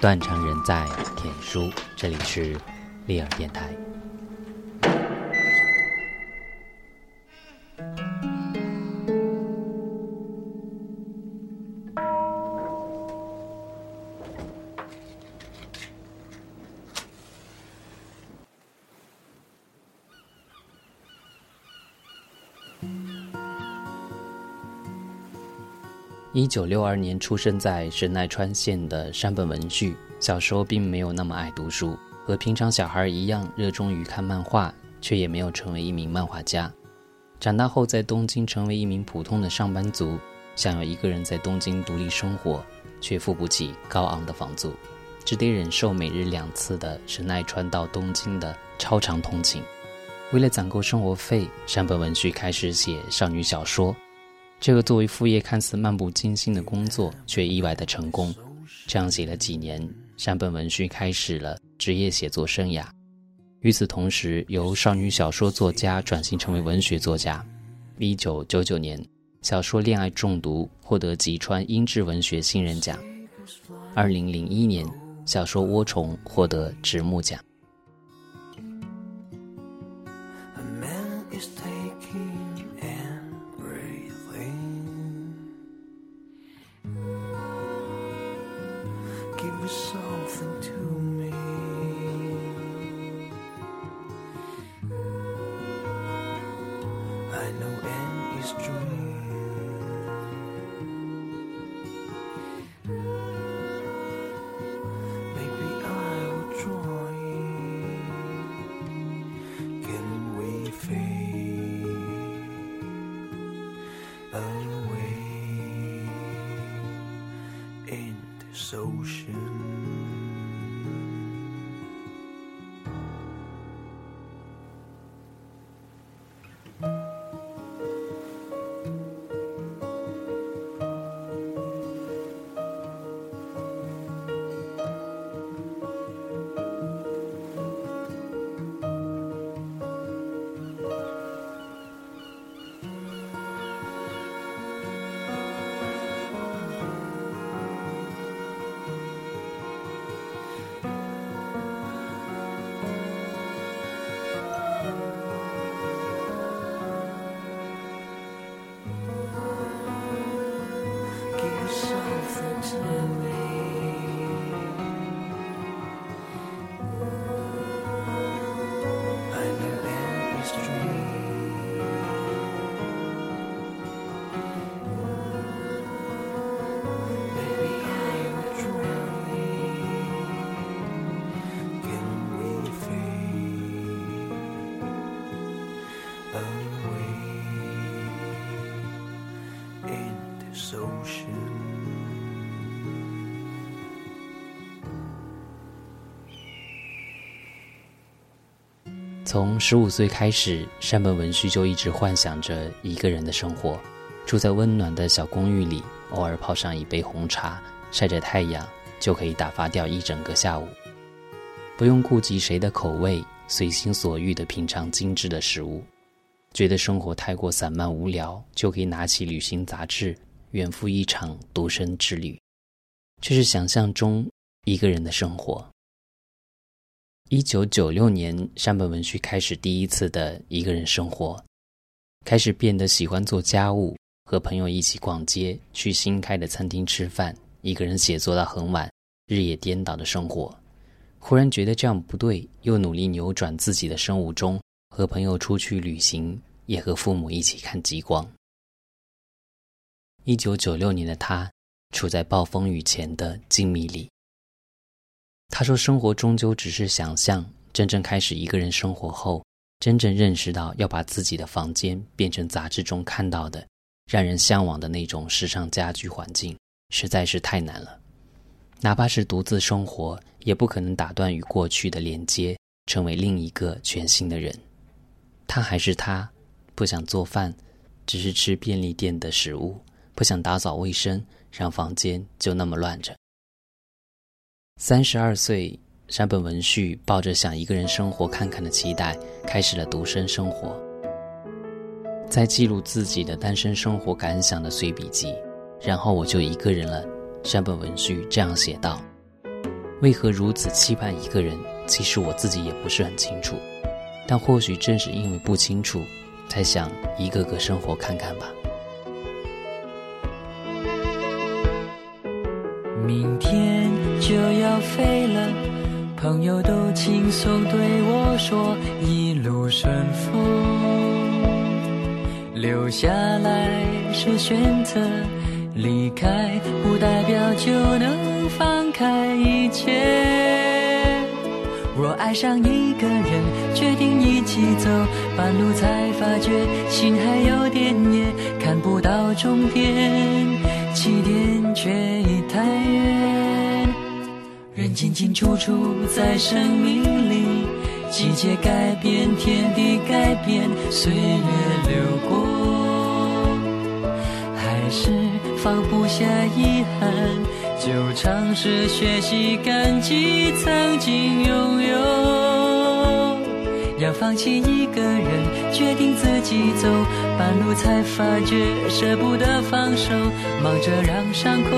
断肠人在田书，这里是利尔电台。一九六二年出生在神奈川县的山本文绪，小时候并没有那么爱读书，和平常小孩一样热衷于看漫画，却也没有成为一名漫画家。长大后在东京成为一名普通的上班族，想要一个人在东京独立生活，却付不起高昂的房租，只得忍受每日两次的神奈川到东京的超长通勤。为了攒够生活费，山本文绪开始写少女小说。这个作为副业看似漫不经心的工作，却意外的成功。这样写了几年，山本文绪开始了职业写作生涯。与此同时，由少女小说作家转型成为文学作家。一九九九年，小说《恋爱中毒》获得吉川英治文学新人奖。二零零一年，小说《涡虫》获得直木奖。收拾。Hashem. 从十五岁开始，山本文绪就一直幻想着一个人的生活，住在温暖的小公寓里，偶尔泡上一杯红茶，晒着太阳，就可以打发掉一整个下午，不用顾及谁的口味，随心所欲地品尝精致的食物。觉得生活太过散漫无聊，就可以拿起旅行杂志，远赴一场独身之旅。这是想象中一个人的生活。一九九六年，山本文绪开始第一次的一个人生活，开始变得喜欢做家务，和朋友一起逛街，去新开的餐厅吃饭，一个人写作到很晚，日夜颠倒的生活。忽然觉得这样不对，又努力扭转自己的生物钟，和朋友出去旅行，也和父母一起看极光。一九九六年的他，处在暴风雨前的静谧里。他说：“生活终究只是想象，真正开始一个人生活后，真正认识到要把自己的房间变成杂志中看到的、让人向往的那种时尚家居环境，实在是太难了。哪怕是独自生活，也不可能打断与过去的连接，成为另一个全新的人。他还是他，不想做饭，只是吃便利店的食物；不想打扫卫生，让房间就那么乱着。”三十二岁，山本文绪抱着想一个人生活看看的期待，开始了独身生活。在记录自己的单身生活感想的随笔集，然后我就一个人了。山本文绪这样写道：为何如此期盼一个人？其实我自己也不是很清楚，但或许正是因为不清楚，才想一个个生活看看吧。明天就要飞了，朋友都轻松对我说一路顺风。留下来是选择，离开不代表就能放开一切。若爱上一个人，决定一起走，半路才发觉心还有点野，看不到终点，起点却已太远。清清楚楚在生命里，季节改变，天地改变，岁月流过，还是放不下遗憾。就尝试学习，感激曾经拥有。要放弃一个人，决定自己走，半路才发觉舍不得放手，忙着让伤口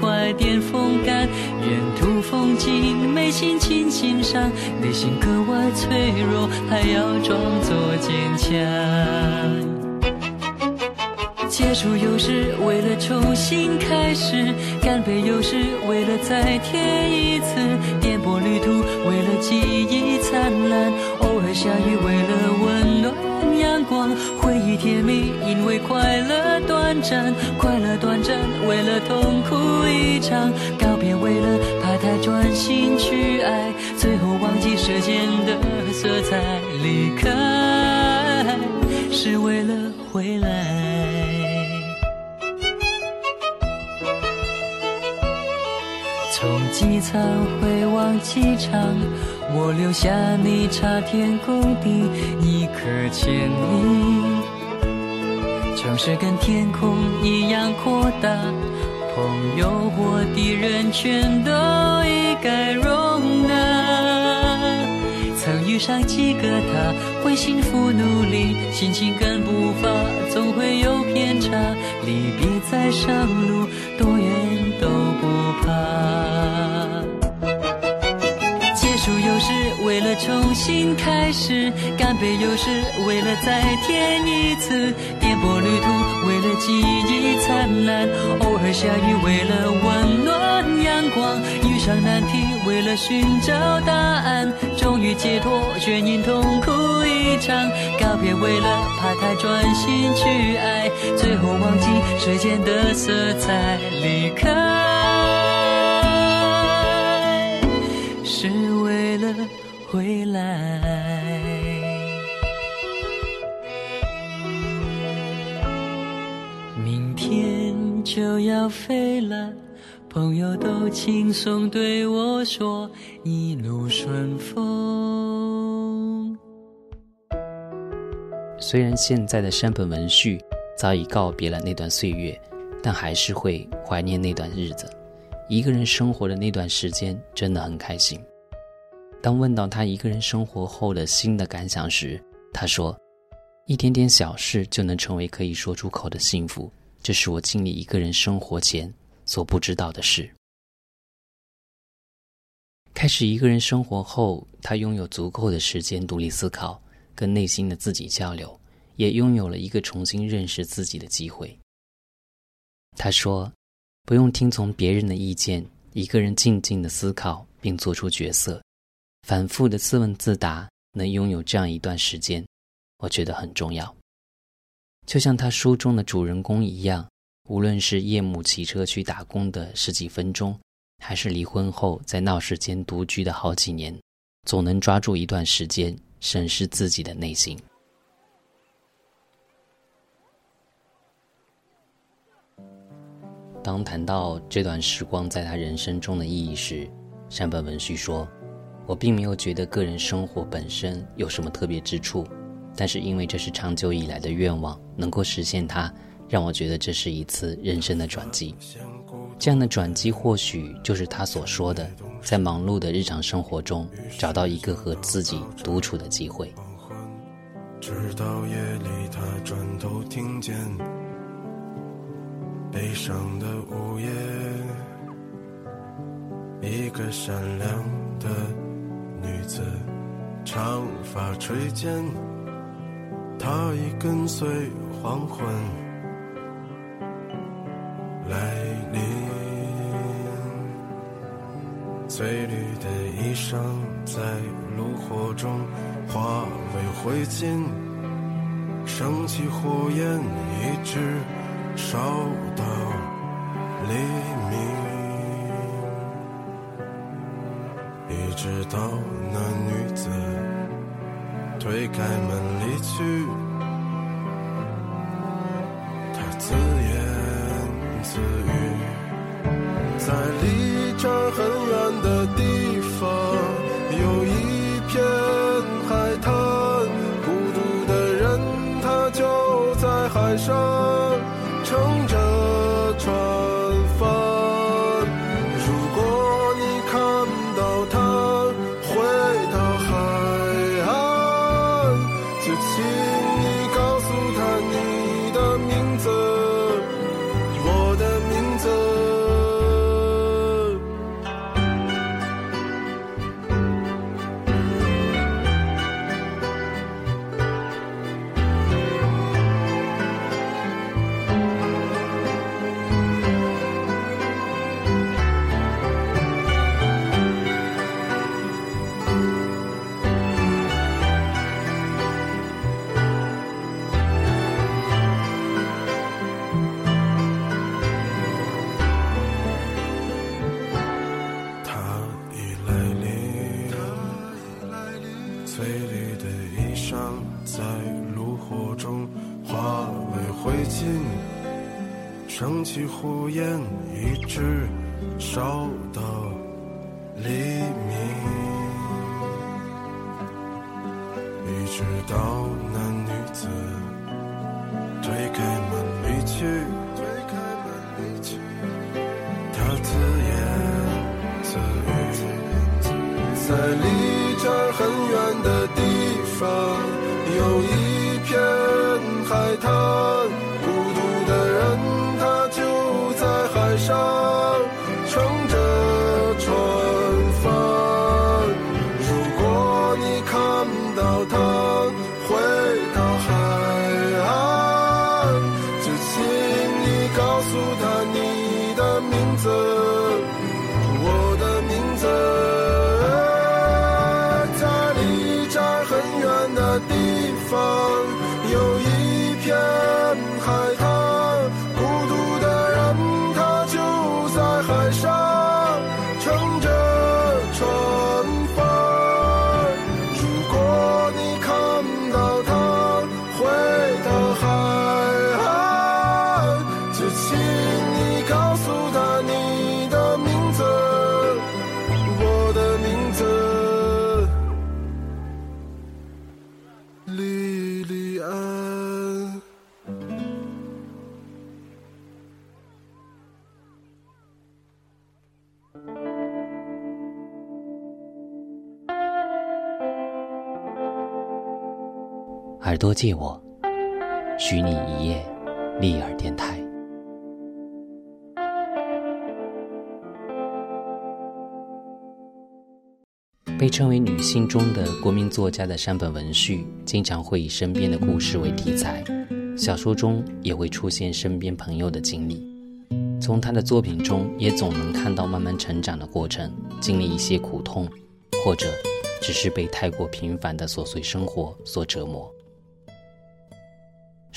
快点风干。沿途风景没心情欣赏，内心格外脆弱，还要装作坚强。结束又是为了重新开始，干杯又是为了再添一次，颠簸旅途为了记忆灿烂，偶尔下雨为了温暖阳光，回忆甜蜜因为快乐短暂，快乐短暂为了痛苦一场，告别为了怕太专心去爱，最后忘记时间的色彩，离开是为了回来。从机场回往机场，我留下你插天公地一颗千里。城市跟天空一样扩大，朋友或敌人全都一概容纳。曾遇上几个他，为幸福努力，心情跟步伐总会有偏差。离别在上路，多远为了重新开始，干杯又是为了再添一次，颠簸旅途为了记忆灿烂，偶尔下雨为了温暖阳光，遇上难题为了寻找答案，终于解脱却因痛苦一场，告别为了怕太专心去爱，最后忘记时间的色彩，离开回来，明天就要飞了，朋友都轻松对我说一路顺风。虽然现在的山本文绪早已告别了那段岁月，但还是会怀念那段日子。一个人生活的那段时间，真的很开心。当问到他一个人生活后的新的感想时，他说：“一点点小事就能成为可以说出口的幸福，这是我经历一个人生活前所不知道的事。”开始一个人生活后，他拥有足够的时间独立思考，跟内心的自己交流，也拥有了一个重新认识自己的机会。他说：“不用听从别人的意见，一个人静静的思考并做出决策。”反复的自问自答，能拥有这样一段时间，我觉得很重要。就像他书中的主人公一样，无论是夜幕骑车去打工的十几分钟，还是离婚后在闹市间独居的好几年，总能抓住一段时间审视自己的内心。当谈到这段时光在他人生中的意义时，山本文绪说。我并没有觉得个人生活本身有什么特别之处，但是因为这是长久以来的愿望，能够实现它，让我觉得这是一次人生的转机。这样的转机或许就是他所说的，在忙碌的日常生活中找到一个和自己独处的机会。直到夜里，他转头听见悲伤的午夜。一个善良的女子，长发垂肩，她已跟随黄昏来临。翠绿的衣裳在炉火中化为灰烬，升起火焰，一直烧到黎明。直到那女子推开门离去，他自言自语，在离这儿很远的起火焰，一直烧到黎明，一直到那女子推开门离去。推开门离去，她自言自语，在离这儿很远的地方，借我，许你一夜，立耳电台。被称为女性中的国民作家的山本文绪，经常会以身边的故事为题材，小说中也会出现身边朋友的经历。从他的作品中，也总能看到慢慢成长的过程，经历一些苦痛，或者只是被太过平凡的琐碎生活所折磨。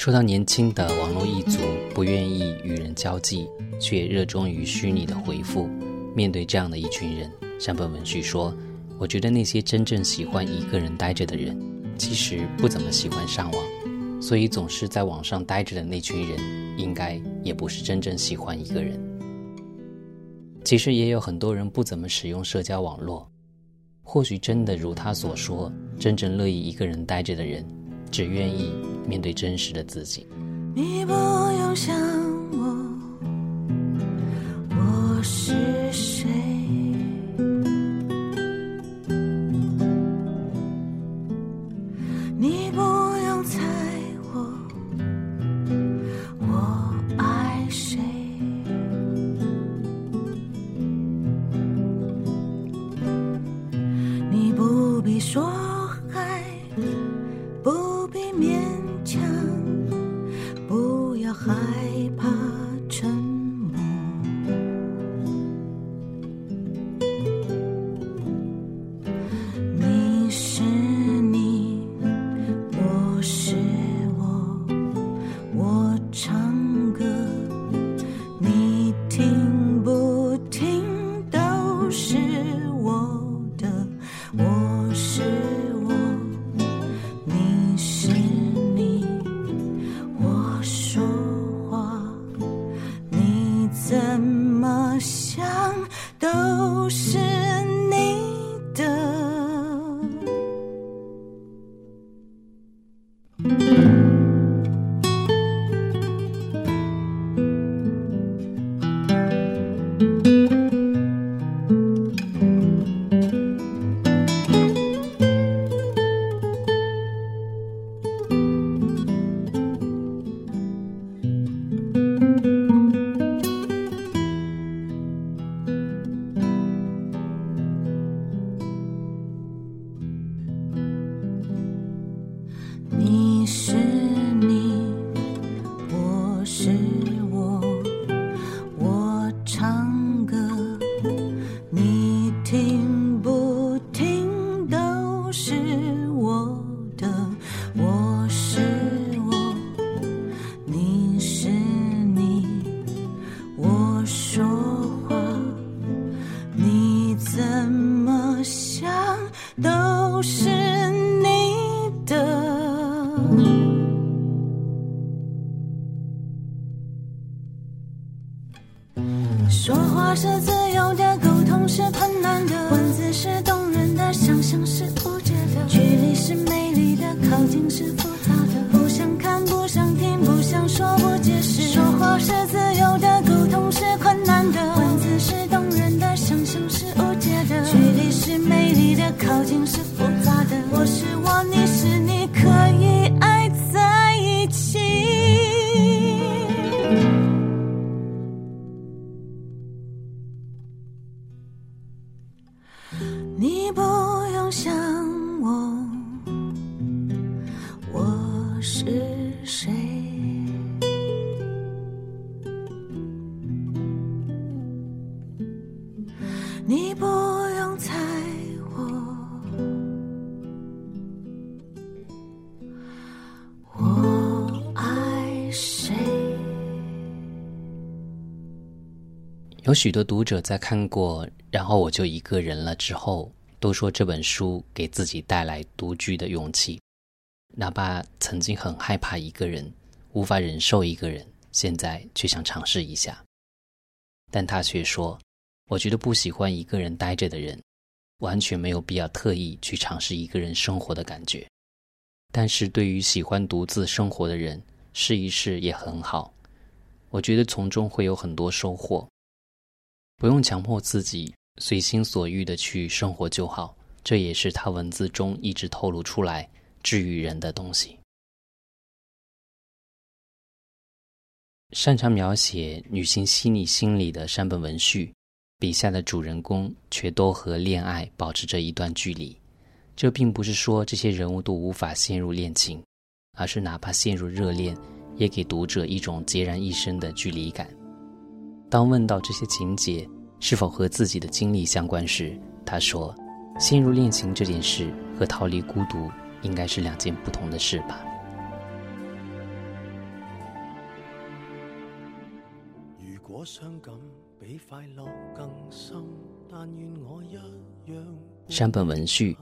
说到年轻的网络一族不愿意与人交际，却热衷于虚拟的回复，面对这样的一群人，山本文绪说：“我觉得那些真正喜欢一个人待着的人，其实不怎么喜欢上网，所以总是在网上待着的那群人，应该也不是真正喜欢一个人。其实也有很多人不怎么使用社交网络，或许真的如他所说，真正乐意一个人待着的人。”只愿意面对真实的自己。你不用想害怕有许多读者在看过《然后我就一个人了》之后，都说这本书给自己带来独居的勇气。哪怕曾经很害怕一个人，无法忍受一个人，现在却想尝试一下。但他却说：“我觉得不喜欢一个人待着的人，完全没有必要特意去尝试一个人生活的感觉。但是对于喜欢独自生活的人，试一试也很好。我觉得从中会有很多收获。”不用强迫自己随心所欲的去生活就好，这也是他文字中一直透露出来治愈人的东西。擅长描写女性细腻心理的山本文绪，笔下的主人公却都和恋爱保持着一段距离。这并不是说这些人物都无法陷入恋情，而是哪怕陷入热恋，也给读者一种孑然一身的距离感。当问到这些情节是否和自己的经历相关时，他说：“陷入恋情这件事和逃离孤独应该是两件不同的事吧。”如果伤感比快乐更深，但愿我一样。山本文绪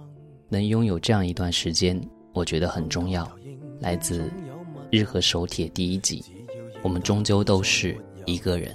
能拥有这样一段时间，我觉得很重要。来自《日和手帖》第一集，我们终究都是一个人。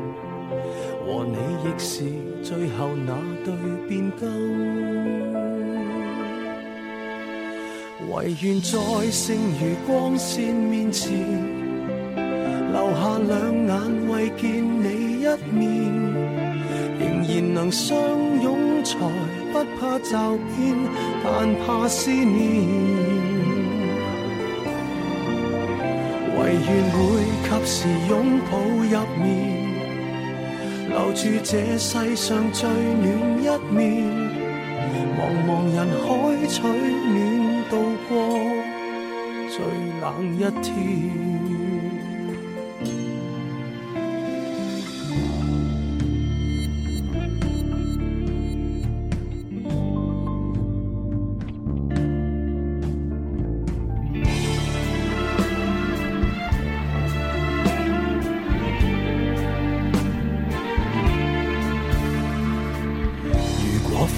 和你亦是最後那對變更，唯願在剩余光線面前，留下兩眼為見你一面，仍然能相擁才不怕驟變，但怕思念。唯願會及時擁抱入眠。留住这世上最暖一面，茫茫人海取暖度过最冷一天。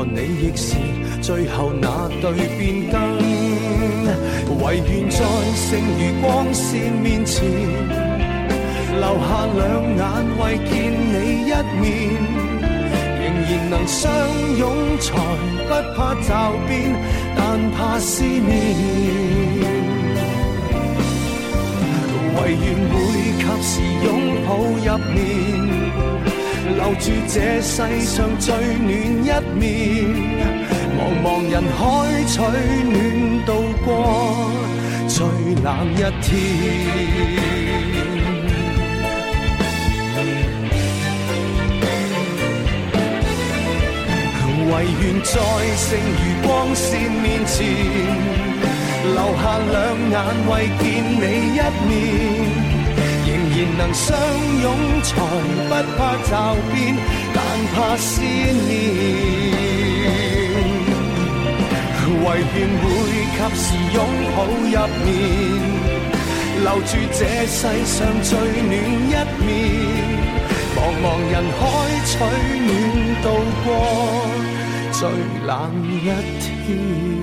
和你亦是最后那对变更。唯愿在剩余光线面前，留下两眼为见你一面，仍然能相拥才不怕骤变，但怕思念。唯愿会及时拥抱入眠，留住这世上最暖一面。茫茫人海取暖，度过最冷一天。唯愿在剩余光线面前。留下两眼为见你一面，然能相拥才不怕骤变，但怕思念。唯愿会及时拥抱入眠，留住这世上最暖一面。茫茫人海取暖，度过最冷一天。